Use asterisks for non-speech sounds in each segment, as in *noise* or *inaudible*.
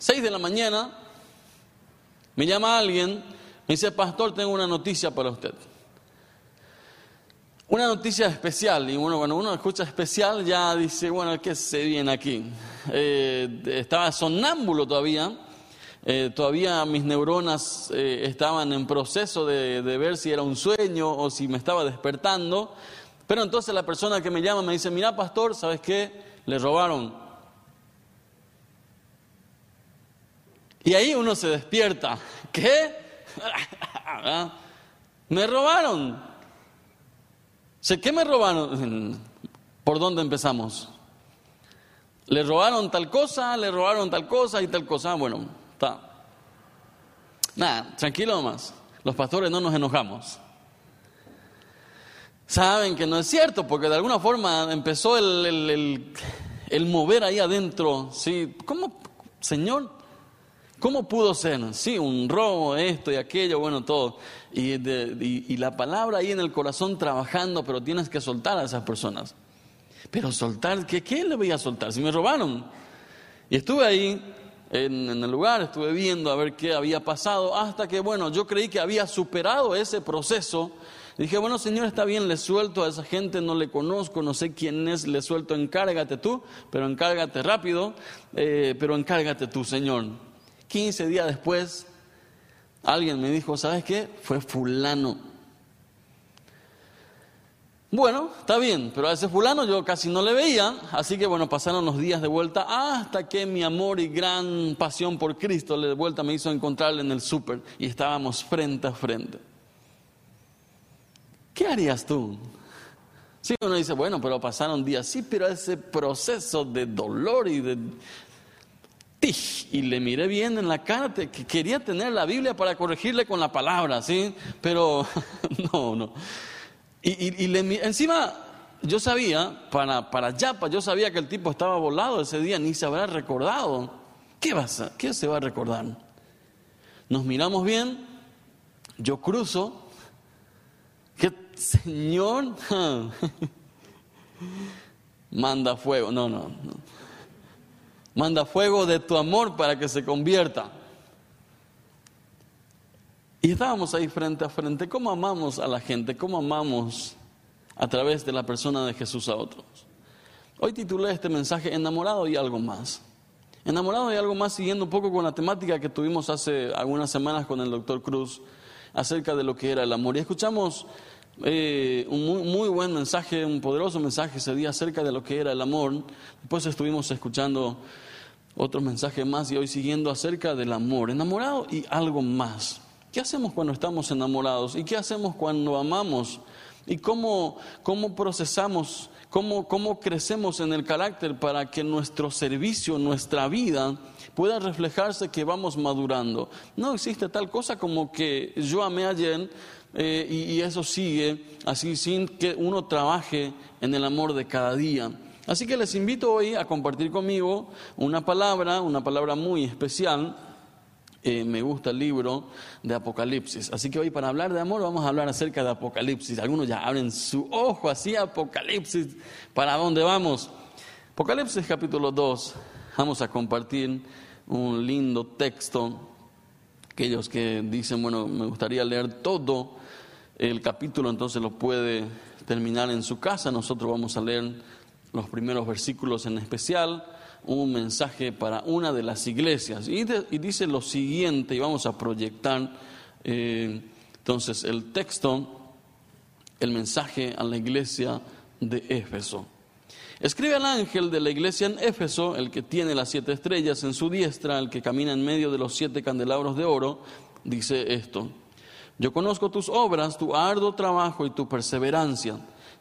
6 de la mañana, me llama alguien, me dice, pastor, tengo una noticia para usted. Una noticia especial, y bueno, cuando uno escucha especial ya dice, bueno, ¿qué se viene aquí? Eh, estaba sonámbulo todavía, eh, todavía mis neuronas eh, estaban en proceso de, de, ver si era un sueño o si me estaba despertando, pero entonces la persona que me llama me dice, mira pastor, ¿sabes qué? Le robaron. Y ahí uno se despierta, ¿qué? *laughs* me robaron. ¿Qué me robaron? ¿Por dónde empezamos? Le robaron tal cosa, le robaron tal cosa y tal cosa. Bueno, está. Nada, tranquilo nomás. Los pastores no nos enojamos. Saben que no es cierto, porque de alguna forma empezó el, el, el, mover ahí adentro. ¿sí? ¿Cómo, Señor? ¿Cómo pudo ser? Sí, un robo, esto y aquello, bueno, todo. Y, y, la palabra ahí en el corazón trabajando, pero tienes que soltar a esas personas. Pero soltar, ¿qué, qué le voy a soltar? Si me robaron. Y estuve ahí en, en, el lugar, estuve viendo a ver qué había pasado, hasta que, bueno, yo creí que había superado ese proceso. dije, bueno, Señor, está bien, le suelto a esa gente, no le conozco, no sé quién es, le suelto, encárgate tú, pero encárgate rápido, eh, pero encárgate tú, Señor. 15 días después, alguien me dijo, ¿sabes qué? Fue fulano. Bueno, está bien, pero a ese fulano yo casi no le veía, así que bueno, pasaron los días de vuelta hasta que mi amor y gran pasión por Cristo de vuelta me hizo encontrarle en el súper y estábamos frente a frente. ¿Qué harías tú? Sí, uno dice, bueno, pero pasaron días, sí, pero ese proceso de dolor y de, y le miré bien en la cara, que quería tener la Biblia para corregirle con la palabra, ¿sí? Pero *laughs* no, no. Y, le, encima yo sabía, para, para Yapa, yo sabía que el tipo estaba volado ese día, ni se habrá recordado. ¿Qué? ¿Qué se va a recordar? Nos miramos bien, yo cruzo, que Señor *laughs* manda fuego. No, no, no. Manda fuego de tu amor para que se convierta. Y estábamos ahí frente a frente. ¿Cómo amamos a la gente? ¿Cómo amamos a través de la persona de Jesús a otros? Hoy titulé este mensaje Enamorado y algo más. Enamorado y algo más siguiendo un poco con la temática que tuvimos hace algunas semanas con el doctor Cruz acerca de lo que era el amor. Y escuchamos eh, un muy, buen mensaje, un poderoso mensaje ese día acerca de lo que era el amor. Después estuvimos escuchando otro mensaje más y hoy siguiendo acerca del amor, enamorado y algo más. ¿Qué hacemos cuando estamos enamorados? ¿Y qué hacemos cuando amamos? ¿Y cómo, cómo procesamos, cómo, cómo crecemos en el carácter para que nuestro servicio, nuestra vida pueda reflejarse que vamos madurando? No existe tal cosa como que yo amé ayer eh, y, eso sigue así sin que uno trabaje en el amor de cada día. Así que les invito hoy a compartir conmigo una palabra, una palabra muy especial. Eh, me gusta el libro de Apocalipsis. Así que hoy para hablar de amor vamos a hablar acerca de Apocalipsis. Algunos ya abren su ojo así, Apocalipsis. ¿Para dónde vamos? Apocalipsis capítulo 2. Vamos a compartir un lindo texto. Aquellos que dicen, bueno, me gustaría leer todo el capítulo entonces lo puede terminar en su casa. Nosotros vamos a leer los primeros versículos en especial, un mensaje para una de las iglesias. Y, dice lo siguiente, y vamos a proyectar eh, entonces el texto, el mensaje a la iglesia de Éfeso. Escribe al ángel de la iglesia en Éfeso, el que tiene las siete estrellas en su diestra, el que camina en medio de los siete candelabros de oro, dice esto. Yo conozco tus obras, tu arduo trabajo y tu perseverancia,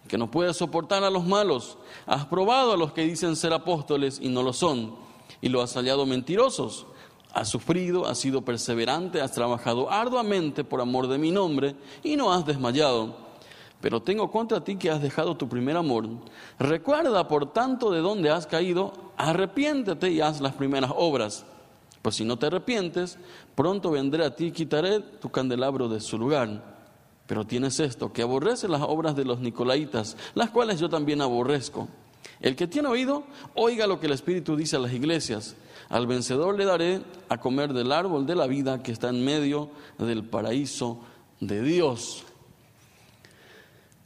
que no puedes soportar a los malos. Has probado a los que dicen ser apóstoles y no lo son, y lo has hallado mentirosos. Has sufrido, has sido perseverante, has trabajado arduamente por amor de mi nombre y no has desmayado. Pero tengo contra ti que has dejado tu primer amor. Recuerda, por tanto, de dónde has caído, arrepiéntete y haz las primeras obras. Pues si no te arrepientes, pronto vendré a ti y quitaré tu candelabro de su lugar. Pero tienes esto, que aborrece las obras de los nicolaitas, las cuales yo también aborrezco. El que tiene oído, oiga lo que el Espíritu dice a las iglesias. Al vencedor le daré a comer del árbol de la vida que está en medio del paraíso de Dios.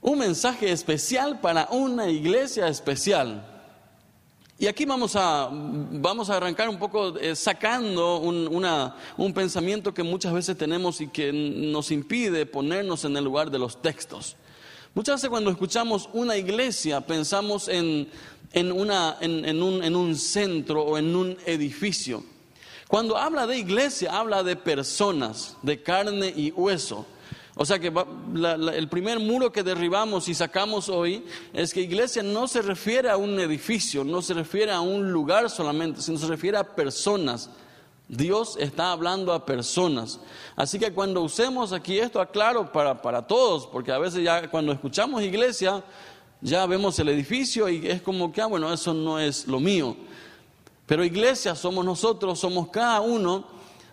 Un mensaje especial para una iglesia especial. Y aquí vamos a, vamos a arrancar un poco eh, sacando un, un pensamiento que muchas veces tenemos y que nos impide ponernos en el lugar de los textos. Muchas veces cuando escuchamos una iglesia pensamos en, en, una, en, un, en un centro o en un edificio. Cuando habla de iglesia, habla de personas, de carne y hueso. O sea que el primer muro que derribamos y sacamos hoy es que iglesia no se refiere a un edificio, no se refiere a un lugar solamente, sino se refiere a personas. Dios está hablando a personas. Así que cuando usemos aquí esto, aclaro para, para todos, porque a veces ya cuando escuchamos iglesia, ya vemos el edificio y es como que, ah, bueno, eso no es lo mío. Pero iglesia somos nosotros, somos cada uno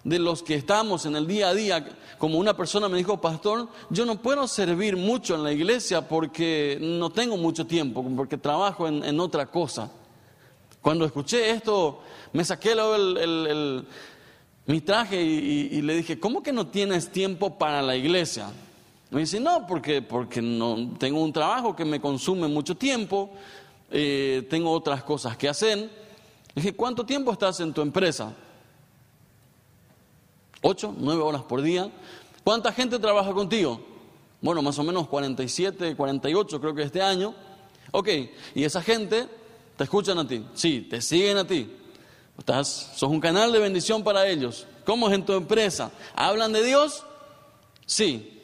de los que estamos en el día a día. Como una persona me dijo, pastor, yo no puedo servir mucho en la iglesia porque no tengo mucho tiempo, porque trabajo en, otra cosa. Cuando escuché esto, me saqué el, mi traje y, le dije, ¿cómo que no tienes tiempo para la iglesia? Me dice, no, porque, porque no, tengo un trabajo que me consume mucho tiempo, eh, tengo otras cosas que hacer. Le dije, ¿cuánto tiempo estás en tu empresa? ¿Ocho, nueve horas por día? ¿Cuánta gente trabaja contigo? Bueno, más o menos 47, 48 creo que este año. Ok, y esa gente te escuchan a ti, sí, te siguen a ti. Estás, sos un canal de bendición para ellos. ¿Cómo es en tu empresa? ¿Hablan de Dios? Sí.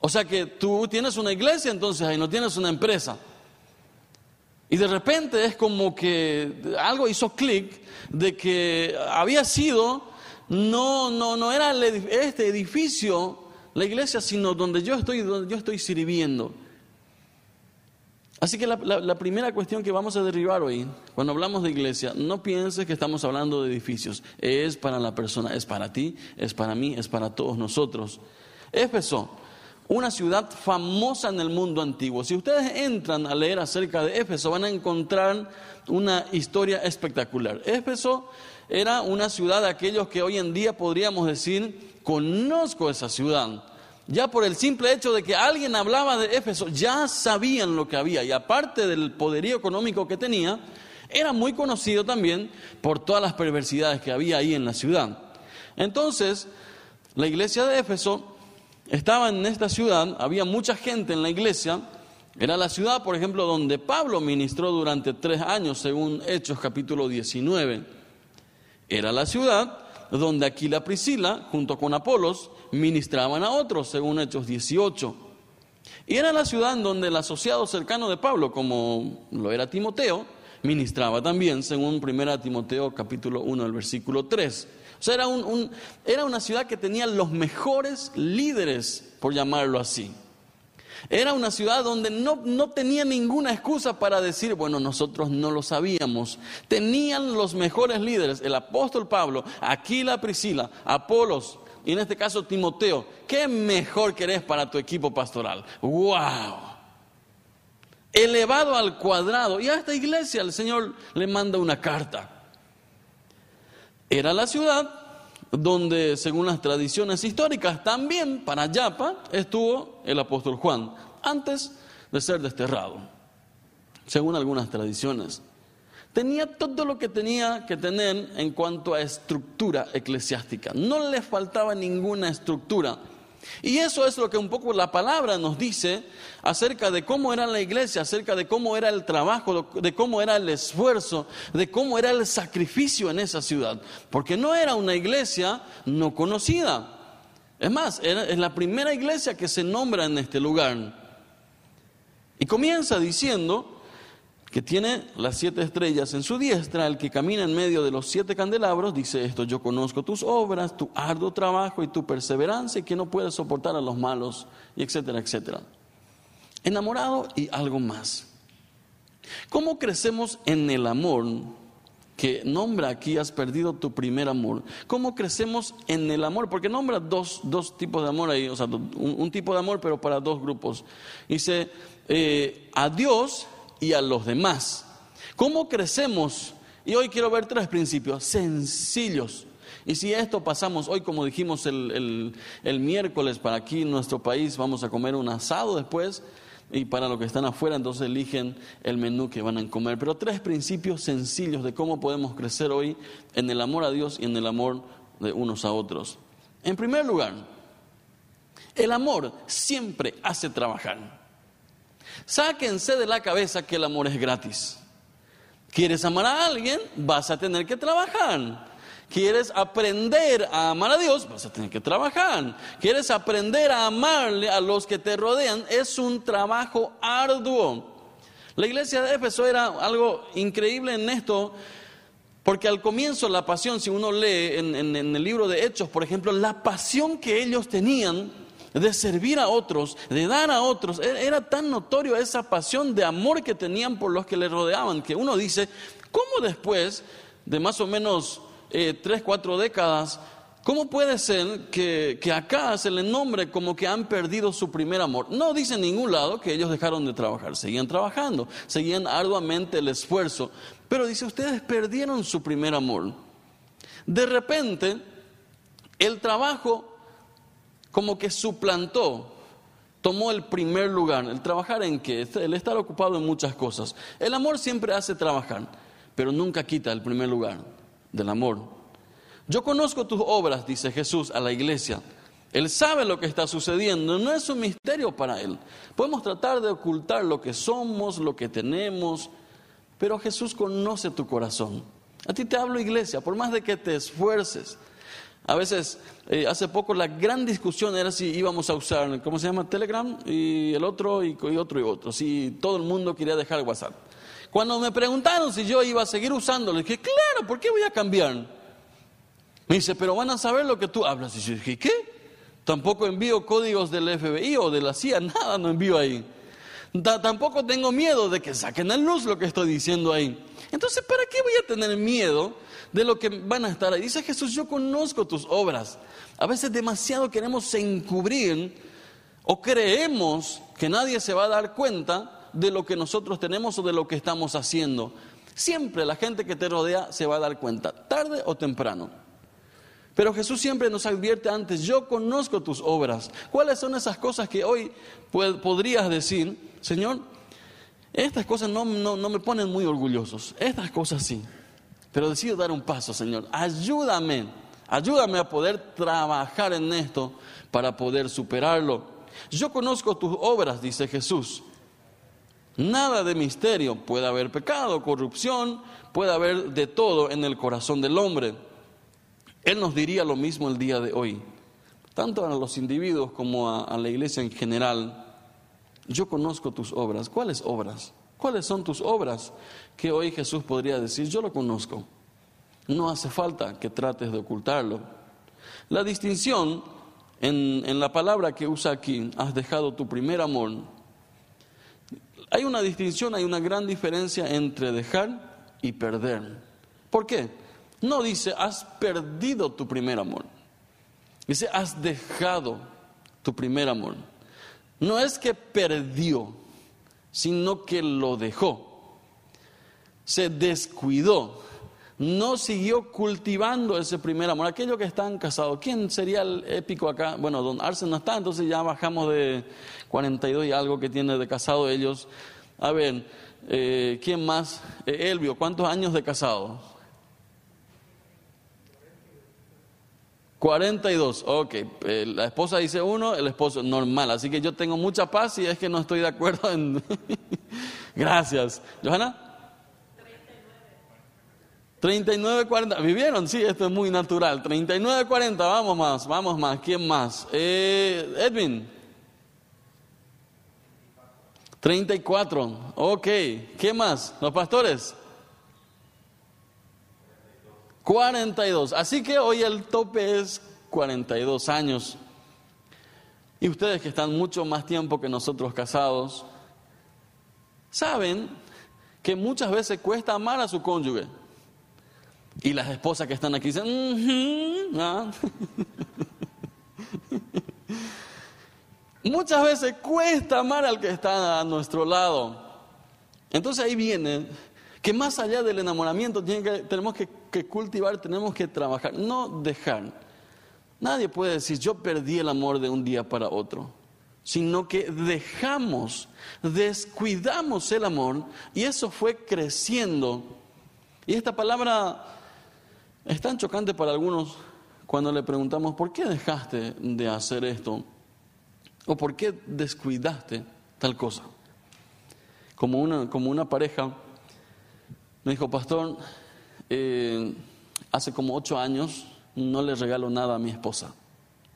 O sea que tú tienes una iglesia entonces ahí no tienes una empresa. Y de repente es como que algo hizo clic de que había sido, no, no, no era este edificio, la iglesia, sino donde yo estoy, donde yo estoy sirviendo. Así que la, la, primera cuestión que vamos a derribar hoy, cuando hablamos de iglesia, no pienses que estamos hablando de edificios. Es para la persona, es para ti, es para mí, es para todos nosotros. Éfeso una ciudad famosa en el mundo antiguo. Si ustedes entran a leer acerca de Éfeso, van a encontrar una historia espectacular. Éfeso era una ciudad de aquellos que hoy en día podríamos decir, conozco esa ciudad. Ya por el simple hecho de que alguien hablaba de Éfeso, ya sabían lo que había. Y aparte del poderío económico que tenía, era muy conocido también por todas las perversidades que había ahí en la ciudad. Entonces, la iglesia de Éfeso estaba en esta ciudad, había mucha gente en la iglesia, era la ciudad, por ejemplo, donde Pablo ministró durante tres años, según Hechos capítulo 19. Era la ciudad donde Aquila Priscila, junto con Apolos, ministraban a otros, según Hechos 18. Y era la ciudad donde el asociado cercano de Pablo, como lo era Timoteo, ministraba también, según 1 Timoteo capítulo 1, el versículo 3. O sea, era, un, era una ciudad que tenía los mejores líderes, por llamarlo así. Era una ciudad donde no, no, tenía ninguna excusa para decir, bueno, nosotros no lo sabíamos. Tenían los mejores líderes, el apóstol Pablo, Aquila Priscila, Apolos y en este caso Timoteo. ¿Qué mejor querés para tu equipo pastoral? ¡Wow! Elevado al cuadrado. Y a esta iglesia el Señor le manda una carta. Era la ciudad donde, según las tradiciones históricas, también para Yapa estuvo el apóstol Juan, antes de ser desterrado, según algunas tradiciones. Tenía todo lo que tenía que tener en cuanto a estructura eclesiástica. No le faltaba ninguna estructura. Y eso es lo que un poco la palabra nos dice acerca de cómo era la iglesia, acerca de cómo era el trabajo, de cómo era el esfuerzo, de cómo era el sacrificio en esa ciudad. Porque no era una iglesia no conocida. Es más, es la primera iglesia que se nombra en este lugar. Y comienza diciendo, que tiene las siete estrellas en su diestra, el que camina en medio de los siete candelabros, dice esto, yo conozco tus obras, tu arduo trabajo y tu perseverancia y que no puedes soportar a los malos, y etcétera, etcétera. Enamorado y algo más. ¿Cómo crecemos en el amor? Que nombra aquí, has perdido tu primer amor. ¿Cómo crecemos en el amor? Porque nombra dos, dos tipos de amor ahí, o sea, un, tipo de amor, pero para dos grupos. Dice, eh, a Dios y a los demás. ¿Cómo crecemos? Y hoy quiero ver tres principios sencillos. Y si esto pasamos hoy, como dijimos el, el, miércoles, para aquí en nuestro país vamos a comer un asado después, y para los que están afuera, entonces eligen el menú que van a comer. Pero tres principios sencillos de cómo podemos crecer hoy en el amor a Dios y en el amor de unos a otros. En primer lugar, el amor siempre hace trabajar. Sáquense de la cabeza que el amor es gratis. ¿Quieres amar a alguien? Vas a tener que trabajar. ¿Quieres aprender a amar a Dios? Vas a tener que trabajar. ¿Quieres aprender a amarle a los que te rodean? Es un trabajo arduo. La iglesia de Éfeso era algo increíble en esto, porque al comienzo la pasión, si uno lee en, en el libro de Hechos, por ejemplo, la pasión que ellos tenían de servir a otros, de dar a otros. E-, era tan notorio esa pasión de amor que tenían por los que les rodeaban, que uno dice, ¿cómo después de más o menos eh, tres, cuatro décadas, ¿Cómo puede ser que, que, acá se le nombre como que han perdido su primer amor? No dice en ningún lado que ellos dejaron de trabajar, seguían trabajando, seguían arduamente el esfuerzo, pero dice, ustedes perdieron su primer amor. De repente, el trabajo como que suplantó, tomó el primer lugar. El trabajar en qué? El estar ocupado en muchas cosas. El amor siempre hace trabajar, pero nunca quita el primer lugar del amor. Yo conozco tus obras, dice Jesús a la iglesia. Él sabe lo que está sucediendo, no es un misterio para Él. Podemos tratar de ocultar lo que somos, lo que tenemos, pero Jesús conoce tu corazón. A ti te hablo iglesia, por más de que te esfuerces, a veces, eh, hace poco la gran discusión era si íbamos a usar, ¿cómo se llama? Telegram y el otro y, otro y otro. Si todo el mundo quería dejar WhatsApp. Cuando me preguntaron si yo iba a seguir usándolo, dije, claro, ¿por qué voy a cambiar? Me dice, pero van a saber lo que tú hablas. Y yo dije, ¿qué? Tampoco envío códigos del FBI o de la CIA, *laughs* nada no envío ahí. tampoco tengo miedo de que saquen a luz lo que estoy diciendo ahí. Entonces, ¿para qué voy a tener miedo de lo que van a estar ahí. Dice Jesús, yo conozco tus obras. A veces demasiado queremos encubrir o creemos que nadie se va a dar cuenta de lo que nosotros tenemos o de lo que estamos haciendo. Siempre la gente que te rodea se va a dar cuenta, tarde o temprano. Pero Jesús siempre nos advierte antes, yo conozco tus obras. ¿Cuáles son esas cosas que hoy podrías decir, Señor? Estas cosas no, no me ponen muy orgullosos, estas cosas sí. Pero decido dar un paso, Señor. Ayúdame, ayúdame a poder trabajar en esto para poder superarlo. Yo conozco tus obras, dice Jesús. Nada de misterio. Puede haber pecado, corrupción, puede haber de todo en el corazón del hombre. Él nos diría lo mismo el día de hoy, tanto a los individuos como a, la iglesia en general. Yo conozco tus obras. ¿Cuáles obras? ¿Cuáles son tus obras? Que hoy Jesús podría decir, yo lo conozco. No hace falta que trates de ocultarlo. La distinción en, en la palabra que usa aquí, has dejado tu primer amor. Hay una distinción, hay una gran diferencia entre dejar y perder. ¿Por qué? No dice, has perdido tu primer amor. Dice, has dejado tu primer amor. No es que perdió, sino que lo dejó. Se descuidó, no siguió cultivando ese primer amor. Aquellos que están casados, ¿quién sería el épico acá? Bueno, don Arce no está, entonces ya bajamos de 42 y algo que tiene de casado ellos. A ver, eh, ¿quién más? Eh, Elvio, ¿cuántos años de casado? 42, ok. Eh, la esposa dice uno, el esposo normal. Así que yo tengo mucha paz y es que no estoy de acuerdo en... *laughs* Gracias. ¿Johanna? 39, 40. ¿Vivieron? Sí, esto es muy natural. 39, 40. Vamos más, vamos más. ¿Quién más? Eh, Edwin. 34. Ok. ¿Qué más? ¿Los pastores? 42. Así que hoy el tope es 42 años. Y ustedes que están mucho más tiempo que nosotros casados, saben que muchas veces cuesta amar a su cónyuge. Y las esposas que están aquí dicen, ¿ah? *laughs* muchas veces cuesta amar al que está a nuestro lado. Entonces ahí viene que más allá del enamoramiento tenemos que cultivar, tenemos que trabajar, no dejar. Nadie puede decir, yo perdí el amor de un día para otro, sino que dejamos, descuidamos el amor y eso fue creciendo. Y esta palabra es tan chocante para algunos cuando le preguntamos, ¿por qué dejaste de hacer esto? ¿O por qué descuidaste tal cosa? Como una, como una pareja me dijo, pastor, eh, hace como ocho años no le regalo nada a mi esposa.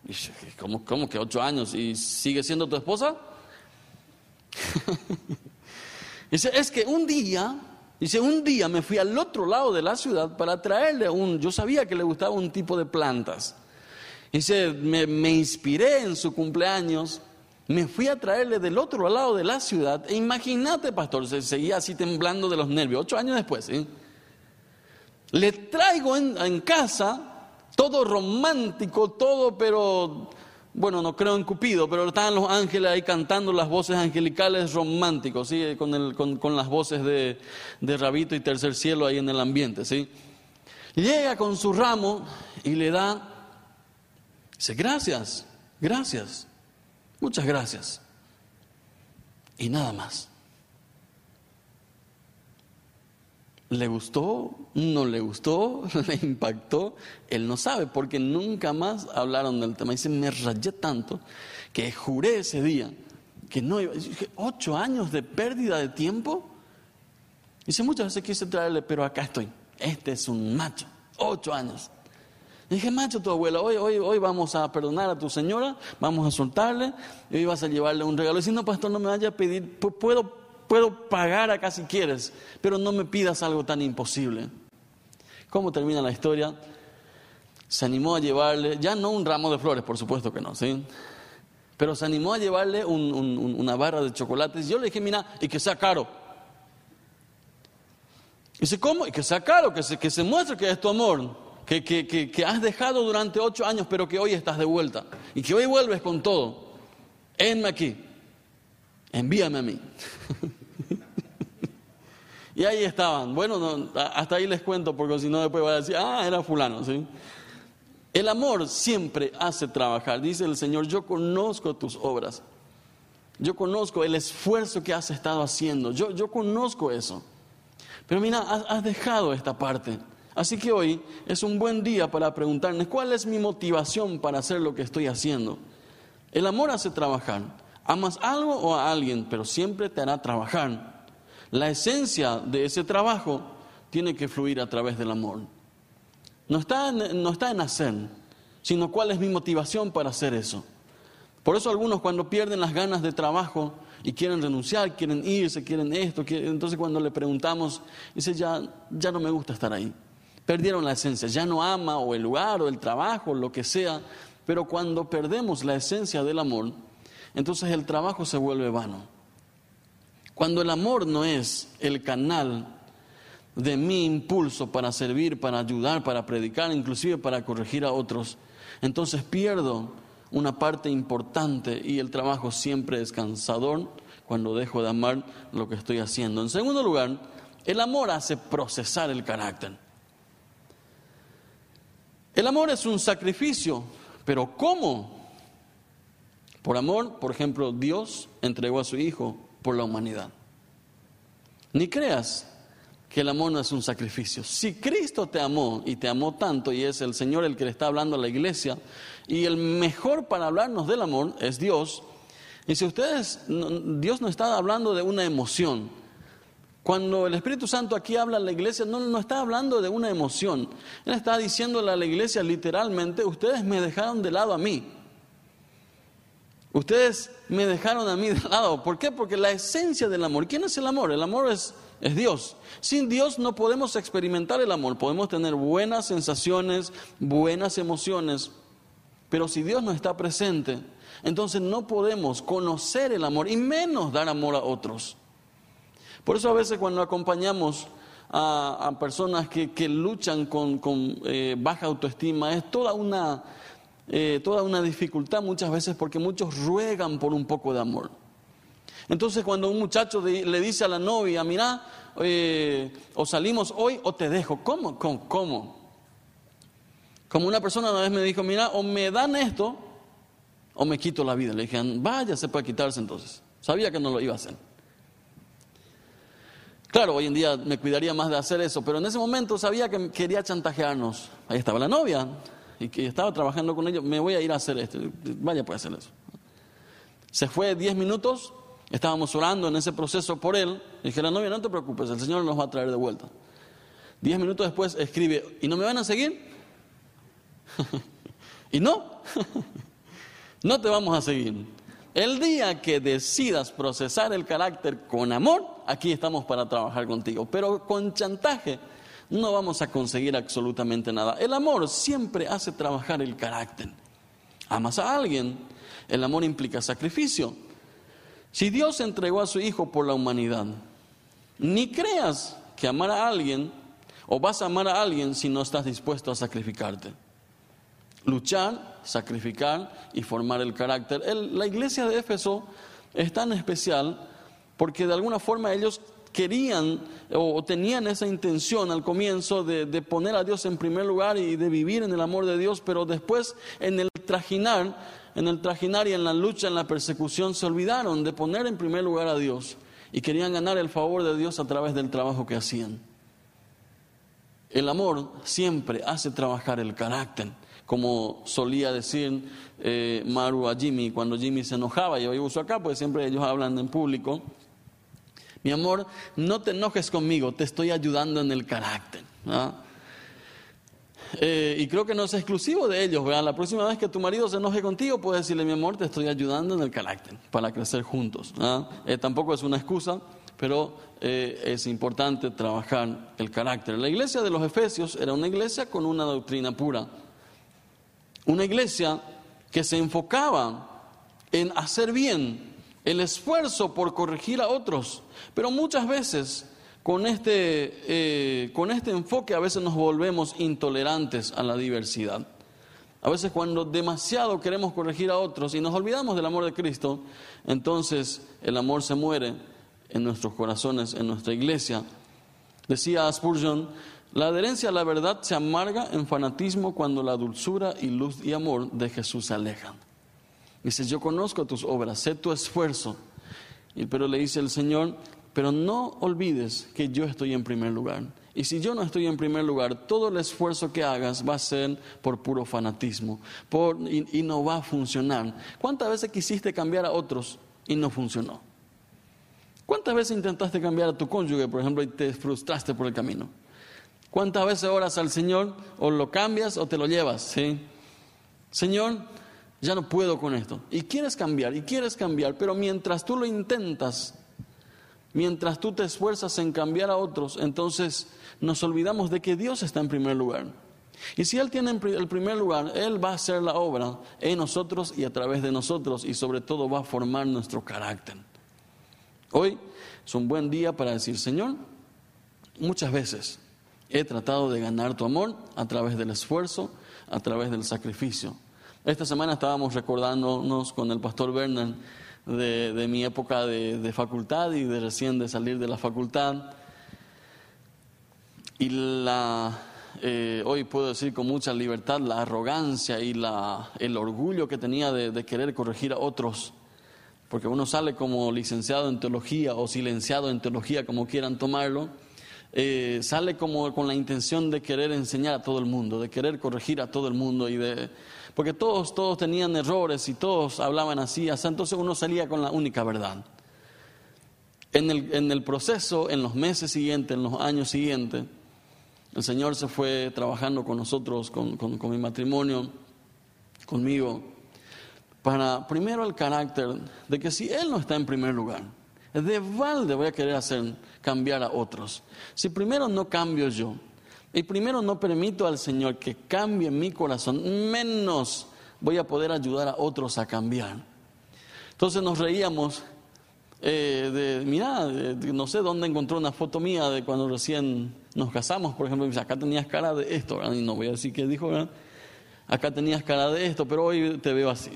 Y ¿cómo, ¿Cómo que ocho años? ¿Y sigue siendo tu esposa? *laughs* dice, es que un día, dice, un día me fui al otro lado de la ciudad para traerle un, yo sabía que le gustaba un tipo de plantas. Dice, me, me inspiré en su cumpleaños, me fui a traerle del otro lado de la ciudad. E imagínate, pastor, se seguía así temblando de los nervios, ocho años después. Le traigo en, casa todo romántico, todo, pero bueno, no creo en Cupido, pero estaban los ángeles ahí cantando las voces angelicales románticos, ¿sí? con, con, las voces de, de, Rabito y Tercer Cielo ahí en el ambiente. ¿sí? Llega con su ramo y le da, dice, gracias, gracias, muchas gracias. Y nada más. ¿Le gustó? ¿No le gustó? *laughs* ¿Le impactó? Él no sabe porque nunca más hablaron del tema. Dice, me rayé tanto que juré ese día que no iba. Dije, ocho años de pérdida de tiempo. Dice, muchas veces quise traerle, pero acá estoy. Este es un macho. Ocho años. dije, macho, tu abuela, hoy, hoy, hoy vamos a perdonar a tu señora, vamos a soltarle, y hoy vas a llevarle un regalo. Dice, no, pastor, no me vaya a pedir, puedo puedo pagar acá si quieres, pero no me pidas algo tan imposible. ¿Cómo termina la historia? Se animó a llevarle, ya no un ramo de flores, por supuesto que no, ¿sí? Pero se animó a llevarle una barra de chocolates. Yo le dije, mira, y que sea caro. Y dice, ¿cómo? Y que sea caro, que se, que muestre que es tu amor, que has dejado durante ocho años, pero que hoy estás de vuelta. Y que hoy vuelves con todo. Enme aquí. Envíame a mí. *laughs* Y ahí estaban. Bueno, hasta ahí les cuento porque si no después voy a decir, ah, era fulano, ¿sí? El amor siempre hace trabajar. Dice el Señor, yo conozco tus obras. Yo conozco el esfuerzo que has estado haciendo. Yo, yo conozco eso. Pero mira, has, has dejado esta parte. Así que hoy es un buen día para preguntarnos, ¿cuál es mi motivación para hacer lo que estoy haciendo? El amor hace trabajar. Amas algo o a alguien, pero siempre te hará trabajar. La esencia de ese trabajo tiene que fluir a través del amor. No está, en, no está en hacer, sino cuál es mi motivación para hacer eso. Por eso algunos cuando pierden las ganas de trabajo y quieren renunciar, quieren irse, quieren esto, entonces cuando le preguntamos, dice, ya, ya no me gusta estar ahí. Perdieron la esencia, ya no ama o el lugar o el trabajo, lo que sea, pero cuando perdemos la esencia del amor, entonces el trabajo se vuelve vano. Cuando el amor no es el canal de mi impulso para servir, para ayudar, para predicar, inclusive para corregir a otros, entonces pierdo una parte importante y el trabajo siempre es cansador cuando dejo de amar lo que estoy haciendo. En segundo lugar, el amor hace procesar el carácter. El amor es un sacrificio, pero ¿cómo? Por amor, por ejemplo, Dios entregó a su Hijo por la humanidad. Ni creas que el amor no es un sacrificio. Si Cristo te amó y te amó tanto y es el Señor el que le está hablando a la iglesia y el mejor para hablarnos del amor es Dios, y si ustedes, Dios no está hablando de una emoción. Cuando el Espíritu Santo aquí habla a la iglesia, no, no está hablando de una emoción. Él está diciéndole a la iglesia literalmente, ustedes me dejaron de lado a mí. Ustedes me dejaron a mí de lado. ¿Por qué? Porque la esencia del amor, ¿quién es el amor? El amor es, Dios. Sin Dios no podemos experimentar el amor. Podemos tener buenas sensaciones, buenas emociones, pero si Dios no está presente, entonces no podemos conocer el amor y menos dar amor a otros. Por eso a veces cuando acompañamos a, personas que, luchan con, eh, baja autoestima, es toda una eh, toda una dificultad muchas veces porque muchos ruegan por un poco de amor. Entonces cuando un muchacho le dice a la novia, mira, eh, o salimos hoy o te dejo, ¿cómo? ¿Cómo? ¿Cómo? Como una persona una vez me dijo, mira, o me dan esto o me quito la vida. Le dije, vaya, se puede quitarse entonces. Sabía que no lo iba a hacer. Claro, hoy en día me cuidaría más de hacer eso, pero en ese momento sabía que quería chantajearnos. Ahí estaba la novia y que estaba trabajando con ellos. Me voy a ir a hacer esto. Vaya, puede hacer eso. Se fue diez minutos, estábamos orando en ese proceso por él. Le dije novia, no te preocupes, el Señor nos va a traer de vuelta. Diez minutos después escribe, ¿y no me van a seguir? *laughs* y no, *laughs* no te vamos a seguir. El día que decidas procesar el carácter con amor, aquí estamos para trabajar contigo. Pero con chantaje no vamos a conseguir absolutamente nada. El amor siempre hace trabajar el carácter. Amas a alguien, el amor implica sacrificio. Si Dios entregó a su Hijo por la humanidad, ni creas que amar a alguien o vas a amar a alguien si no estás dispuesto a sacrificarte luchar, sacrificar y formar el carácter. la iglesia de Éfeso es tan especial porque de alguna forma ellos querían o tenían esa intención al comienzo de, poner a Dios en primer lugar y de vivir en el amor de Dios, pero después en el trajinar, en el trajinar y en la lucha, en la persecución, se olvidaron de poner en primer lugar a Dios y querían ganar el favor de Dios a través del trabajo que hacían. El amor siempre hace trabajar el carácter como solía decir eh, Maru a Jimmy cuando Jimmy se enojaba, y hoy uso acá, pues siempre ellos hablan en público. Mi amor, no te enojes conmigo, te estoy ayudando en el carácter. Eh, y creo que no es exclusivo de ellos. La próxima vez que tu marido se enoje contigo, puedes decirle, mi amor, te estoy ayudando en el carácter para crecer juntos. Eh, tampoco es una excusa, pero es importante trabajar el carácter. La iglesia de los Efesios era una iglesia con una doctrina pura. Una iglesia que se enfocaba en hacer bien, el esfuerzo por corregir a otros, pero muchas veces con este, eh, con este enfoque a veces nos volvemos intolerantes a la diversidad. A veces cuando demasiado queremos corregir a otros y nos olvidamos del amor de Cristo, entonces el amor se muere en nuestros corazones, en nuestra iglesia. Decía Spurgeon, la adherencia a la verdad se amarga en fanatismo cuando la dulzura y luz y amor de Jesús se alejan. Dice, yo conozco tus obras, sé tu esfuerzo. Pero le dice el Señor, pero no olvides que yo estoy en primer lugar. Y si yo no estoy en primer lugar, todo el esfuerzo que hagas va a ser por puro fanatismo y, y no va a funcionar. ¿Cuántas veces quisiste cambiar a otros y no funcionó? ¿Cuántas veces intentaste cambiar a tu cónyuge, por ejemplo, y te frustraste por el camino? ¿Cuántas veces oras al Señor o lo cambias o te lo llevas? ¿sí? Señor, ya no puedo con esto. Y quieres cambiar, y quieres cambiar, pero mientras tú lo intentas, mientras tú te esfuerzas en cambiar a otros, entonces nos olvidamos de que Dios está en primer lugar. Y si Él tiene el primer lugar, Él va a hacer la obra en nosotros y a través de nosotros y sobre todo va a formar nuestro carácter. Hoy es un buen día para decir, Señor, muchas veces He tratado de ganar tu amor a través del esfuerzo, a través del sacrificio. Esta semana estábamos recordándonos con el pastor Bernard de, mi época de, facultad y de recién de salir de la facultad. Y la, eh, hoy puedo decir con mucha libertad la arrogancia y la, el orgullo que tenía de querer corregir a otros. Porque uno sale como licenciado en teología o silenciado en teología, como quieran tomarlo eh, sale como con la intención de querer enseñar a todo el mundo, de querer corregir a todo el mundo y de porque todos todos tenían errores y todos hablaban así, entonces uno salía con la única verdad. En el, en el proceso, en los meses siguientes, en los años siguientes, el Señor se fue trabajando con nosotros, con, con, con mi matrimonio, conmigo, para primero el carácter de que si Él no está en primer lugar, de balde voy a querer hacer cambiar a otros. Si primero no cambio yo, y primero no permito al Señor que cambie mi corazón, menos voy a poder ayudar a otros a cambiar. Entonces nos reíamos eh, de, mira, no sé dónde encontró una foto mía de cuando recién nos casamos, por ejemplo, acá tenías cara de esto, y no voy a decir qué dijo, acá tenías cara de eto, pero hoy te veo así.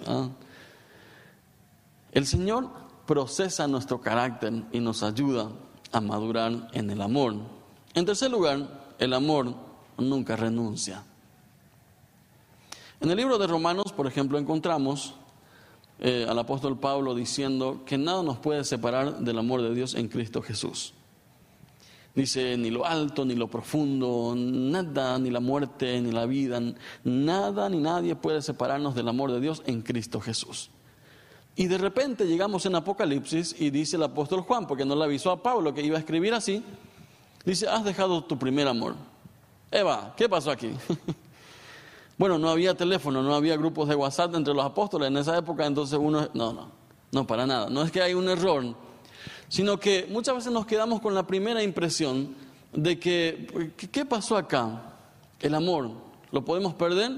El Señor procesa nuestro carácter y nos ayuda a madurar en el amor. En tercer lugar, el amor nunca renuncia. En el libro de Romanos, por ejemplo, encontramos eh, al apóstol Pablo diciendo que nada nos puede separar del amor de Dios en Cristo Jesús. Dice, ni lo alto, ni lo profundo, nada, ni la muerte, ni la vida, nada ni nadie puede separarnos del amor de Dios en Cristo Jesús. Y de repente llegamos en Apocalipsis y dice el apóstol Juan, porque no le avisó a Pablo que iba a escribir así, dice, has dejado tu primer amor. Eva, ¿qué pasó aquí? *laughs* bueno, no había teléfono, no había grupos de WhatsApp entre los apóstoles en esa época, entonces uno, no, no, no, para nada. No es que hay un error, sino que muchas veces nos quedamos con la primera impresión de que, ¿qué pasó acá? El amor, ¿lo podemos perder?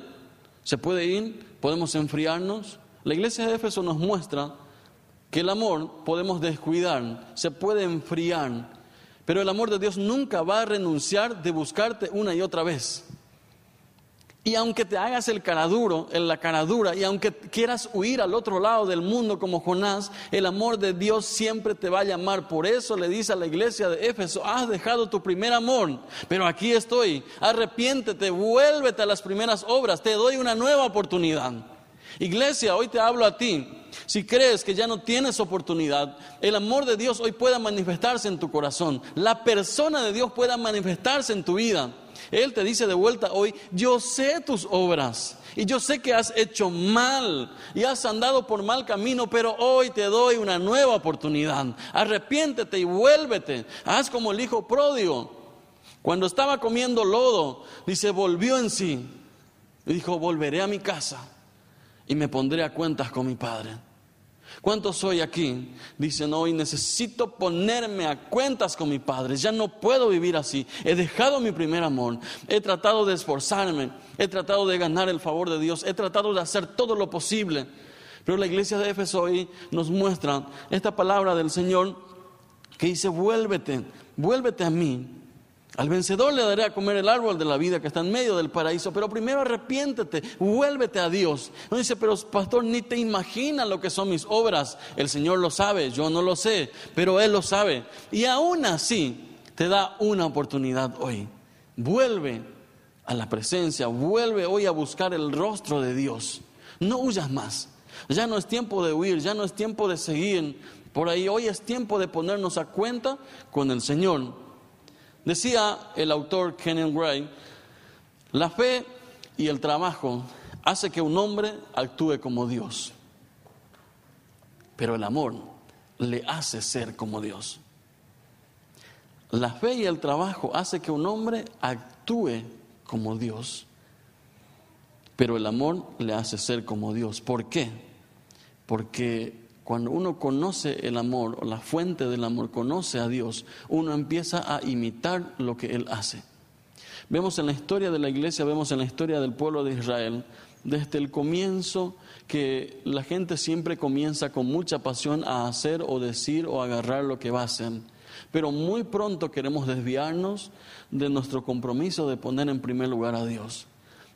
¿Se puede ir? ¿Podemos enfriarnos? La iglesia de Éfeso nos muestra que el amor podemos descuidar, se puede enfriar, pero el amor de Dios nunca va a renunciar de buscarte una y otra vez. Y aunque te hagas el cara duro, en la cara dura, y aunque quieras huir al otro lado del mundo como Jonás, el amor de Dios siempre te va a llamar. Por eso le dice a la iglesia de Éfeso, has dejado tu primer amor, pero aquí estoy, arrepiéntete, vuélvete a las primeras obras, te doy una nueva oportunidad. Iglesia, hoy te hablo a ti. Si crees que ya no tienes oportunidad, el amor de Dios hoy pueda manifestarse en tu corazón. La persona de Dios pueda manifestarse en tu vida. Él te dice de vuelta hoy, yo sé tus obras y yo sé que has hecho mal y has andado por mal camino, pero hoy te doy una nueva oportunidad. Arrepiéntete y vuélvete. Haz como el hijo pródigo. Cuando estaba comiendo lodo, dice, volvió en sí y dijo, volveré a mi casa y me pondré a cuentas con mi padre. ¿Cuántos soy aquí? Dicen hoy, necesito ponerme a cuentas con mi padre. Ya no puedo vivir así. He dejado mi primer amor. He tratado de esforzarme. He tratado de ganar el favor de Dios. He tratado de hacer todo lo posible. Pero la iglesia de Éfeso hoy nos muestra esta palabra del Señor que dice, vuélvete, vuélvete a mí al vencedor le daré a comer el árbol de la vida que está en medio del paraíso, pero primero arrepiéntete, vuélvete a Dios. No dice, pero pastor, ni te imaginas lo que son mis obras. El Señor lo sabe, yo no lo sé, pero Él lo sabe. Y aún así te da una oportunidad hoy. Vuelve a la presencia, vuelve hoy a buscar el rostro de Dios. No huyas más. Ya no es tiempo de huir, ya no es tiempo de seguir por ahí. Hoy es tiempo de ponernos a cuenta con el Señor. Decía el autor Kenan Gray, la fe y el trabajo hace que un hombre actúe como Dios, pero el amor le hace ser como Dios. La fe y el trabajo hace que un hombre actúe como Dios, pero el amor le hace ser como Dios. ¿Por qué? Porque cuando uno conoce el amor, o la fuente del amor, conoce a Dios, uno empieza a imitar lo que Él hace. Vemos en la historia de la iglesia, vemos en la historia del pueblo de Israel, desde el comienzo que la gente siempre comienza con mucha pasión a hacer o decir o agarrar lo que va a hacer. Pero muy pronto queremos desviarnos de nuestro compromiso de poner en primer lugar a Dios.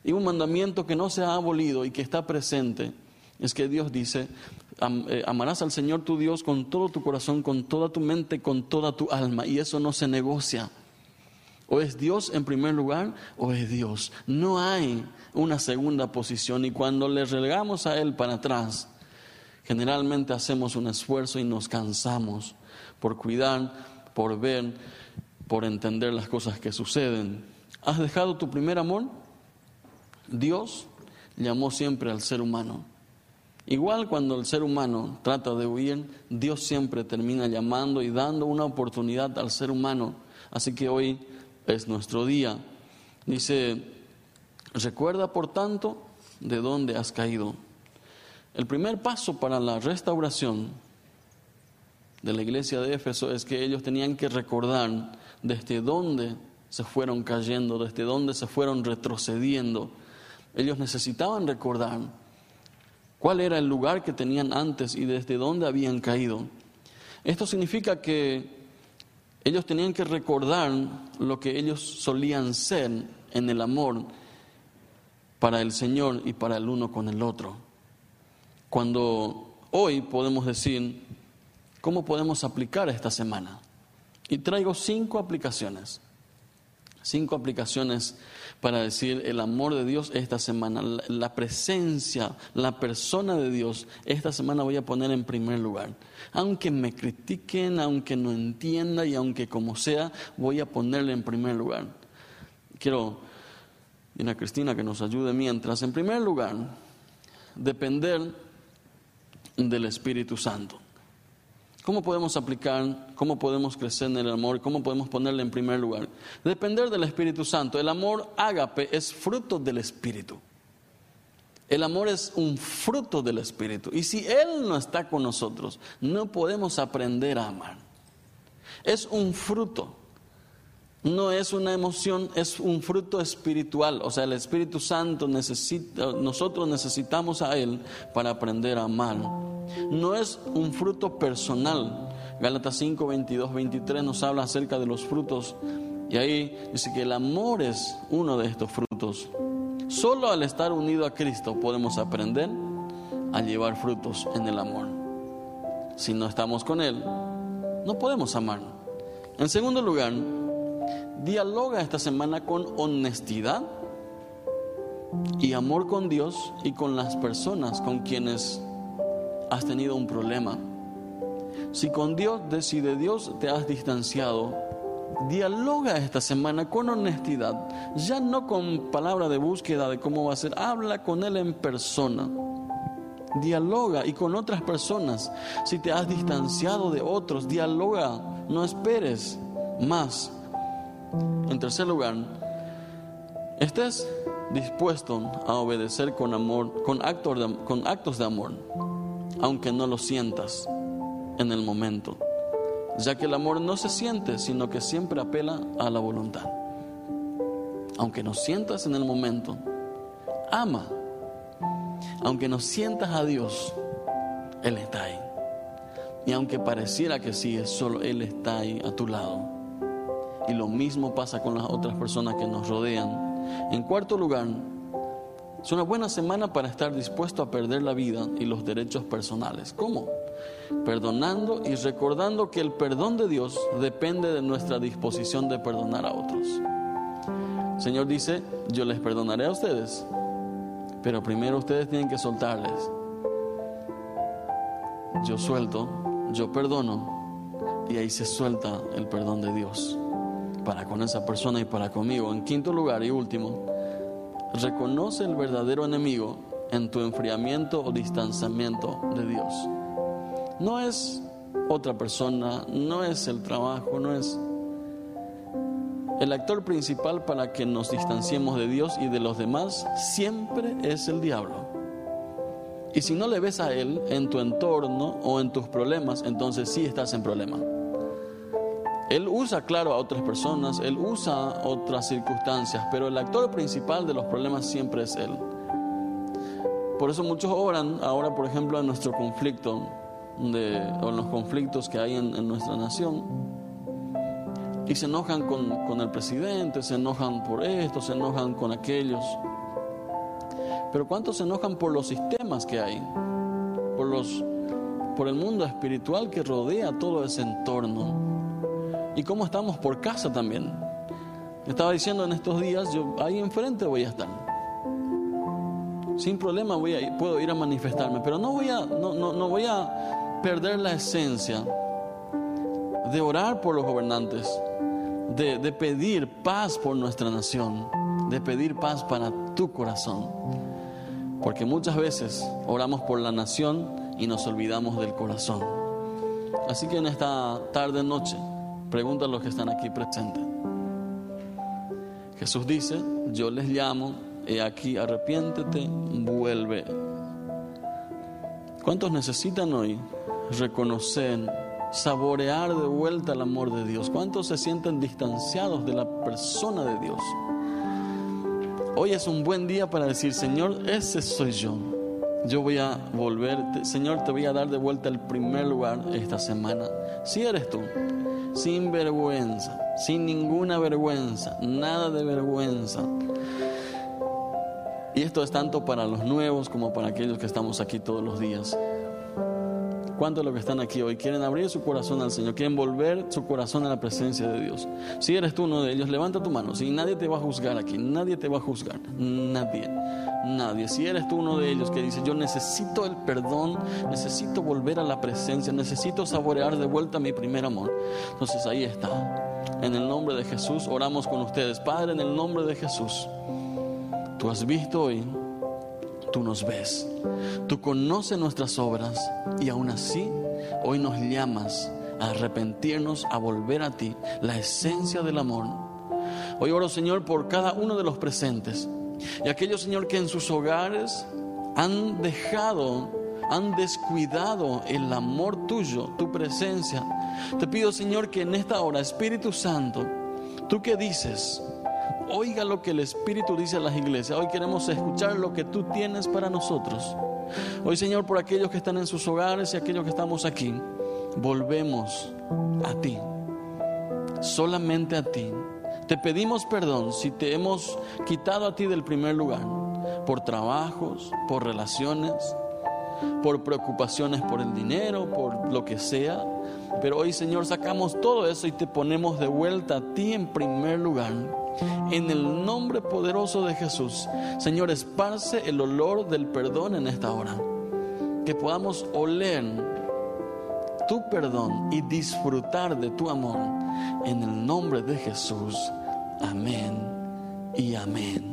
Y un mandamiento que no se ha abolido y que está presente es que Dios dice, eh, amarás al Señor tu Dios con todo tu corazón, con toda tu mente, con toda tu alma. Y eso no se negocia. O es Dios en primer lugar o es Dios. No hay una segunda posición. Y cuando le relegamos a Él para atrás, generalmente hacemos un esfuerzo y nos cansamos por cuidar, por ver, por entender las cosas que suceden. ¿Has dejado tu primer amor? Dios llamó siempre al ser humano Igual cuando el ser humano trata de huir, Dios siempre termina llamando y dando una oportunidad al ser humano. Así que hoy es nuestro día. Dice, recuerda por tanto de dónde has caído. El primer paso para la restauración de la iglesia de Éfeso es que ellos tenían que recordar desde dónde se fueron cayendo, desde dónde se fueron retrocediendo. Ellos necesitaban recordar cuál era el lugar que tenían antes y desde dónde habían caído. Esto significa que ellos tenían que recordar lo que ellos solían ser en el amor para el Señor y para el uno con el otro. Cuando hoy podemos decir, ¿Cómo podemos aplicar esta semana? Y traigo cinco aplicaciones. Cinco aplicaciones para decir el amor de Dios esta semana, la presencia, la persona de Dios, esta semana voy a poner en primer lugar. Aunque me critiquen, aunque no entienda y aunque como sea, voy a ponerle en primer lugar. Quiero ir a Cristina que nos ayude mientras. En primer lugar, depender del Espíritu Santo. ¿Cómo podemos aplicar, cómo podemos crecer en el amor, cómo podemos ponerle en primer lugar? Depender del Espíritu Santo. El amor ágape es fruto del Espíritu. El amor es un fruto del Espíritu. Y si Él no está con nosotros, no podemos aprender a amar. Es un fruto. No es una emoción, es un fruto espiritual. O sea, el Espíritu Santo necesita, nosotros necesitamos a Él para aprender a amar no es un fruto personal. Gálatas 5, 22, 23 nos habla acerca de los frutos y ahí dice que el amor es uno de estos frutos. Solo al estar unido a Cristo podemos aprender a llevar frutos en el amor. Si no estamos con Él, no podemos amar. En segundo lugar, dialoga esta semana con honestidad y amor con Dios y con las personas con quienes has tenido un problema. Si con Dios, si de Dios te has distanciado, dialoga esta semana con honestidad, ya no con palabra de búsqueda de cómo va a ser, habla con Él en persona. Dialoga y con otras personas. Si te has distanciado de otros, dialoga, no esperes más. En tercer lugar, estés dispuesto a obedecer con amor, con actos de, con actos de amor aunque no lo sientas en el momento, ya que el amor no se siente, sino que siempre apela a la voluntad. Aunque no sientas en el momento, ama. Aunque no sientas a Dios, Él está ahí. Y aunque pareciera que sí, solo Él está ahí a tu lado. Y lo mismo pasa con las otras personas que nos rodean. En cuarto lugar, es una buena semana para estar dispuesto a perder la vida y los derechos personales. ¿Cómo? Perdonando y recordando que el perdón de Dios depende de nuestra disposición de perdonar a otros. Señor dice, yo les perdonaré a ustedes, pero primero ustedes tienen que soltarles. Yo suelto, yo perdono y ahí se suelta el perdón de Dios para con esa persona y para conmigo. En quinto lugar y último, Reconoce el verdadero enemigo en tu enfriamiento o distanciamiento de Dios. No es otra persona, no es el trabajo, no es... El actor principal para que nos distanciemos de Dios y de los demás siempre es el diablo. Y si no le ves a él en tu entorno o en tus problemas, entonces sí estás en problema. Él usa, claro, a otras personas, él usa otras circunstancias, pero el actor principal de los problemas siempre es él. Por eso muchos oran ahora, por ejemplo, en nuestro conflicto, o en los conflictos que hay en, nuestra nación, y se enojan con, el presidente, se enojan por esto, se enojan con aquellos. Pero ¿cuántos se enojan por los sistemas que hay? Por, por el mundo espiritual que rodea todo ese entorno y cómo estamos por casa también. Estaba diciendo en estos días, yo ahí enfrente voy a estar. Sin problema voy a puedo ir a manifestarme, pero no voy a, no, no, voy a perder la esencia de orar por los gobernantes, de, de pedir paz por nuestra nación, de pedir paz para tu corazón. Porque muchas veces oramos por la nación y nos olvidamos del corazón. Así que en esta tarde, noche, Pregunta a los que están aquí presentes. Jesús dice, yo les llamo, he aquí, arrepiéntete, vuelve. ¿Cuántos necesitan hoy reconocer, saborear de vuelta el amor de Dios? ¿Cuántos se sienten distanciados de la persona de Dios? Hoy es un buen día para decir, Señor, ese soy yo. Yo voy a volver, Señor, te voy a dar de vuelta el primer lugar esta semana. Si eres tú, sin vergüenza, sin ninguna vergüenza, nada de vergüenza. Y esto es tanto para los nuevos como para aquellos que estamos aquí todos los días. ¿Cuántos de los que están aquí hoy quieren abrir su corazón al Señor? Quieren volver su corazón a la presencia de Dios. Si eres tú uno de ellos, levanta tu mano. Si nadie te va a juzgar aquí, nadie te va a juzgar. Nadie, nadie. Si eres tú uno de ellos que dice, yo necesito el perdón, necesito volver a la presencia, necesito saborear de vuelta mi primer amor. Entonces ahí está. En el nombre de Jesús oramos con ustedes. Padre, en el nombre de Jesús. Tú has visto hoy tú nos ves, tú conoces nuestras obras y aún así hoy nos llamas a arrepentirnos, a volver a ti, la esencia del amor. Hoy oro, Señor, por cada uno de los presentes y aquellos, Señor, que en sus hogares han dejado, han descuidado el amor tuyo, tu presencia. Te pido, Señor, que en esta hora, Espíritu Santo, tú que dices, Oiga lo que el Espíritu dice a las iglesias. Hoy queremos escuchar lo que tú tienes para nosotros. Hoy, Señor, por aquellos que están en sus hogares y aquellos que estamos aquí, volvemos a ti. Solamente a ti. Te pedimos perdón si te hemos quitado a ti del primer lugar, por trabajos, por relaciones, por preocupaciones por el dinero, por lo que sea. Pero hoy, Señor, sacamos todo eso y te ponemos de vuelta a ti en primer lugar en el nombre poderoso de Jesús, Señor, esparce el olor del perdón en esta hora. Que podamos oler tu perdón y disfrutar de tu amor. En el nombre de Jesús. Amén y amén.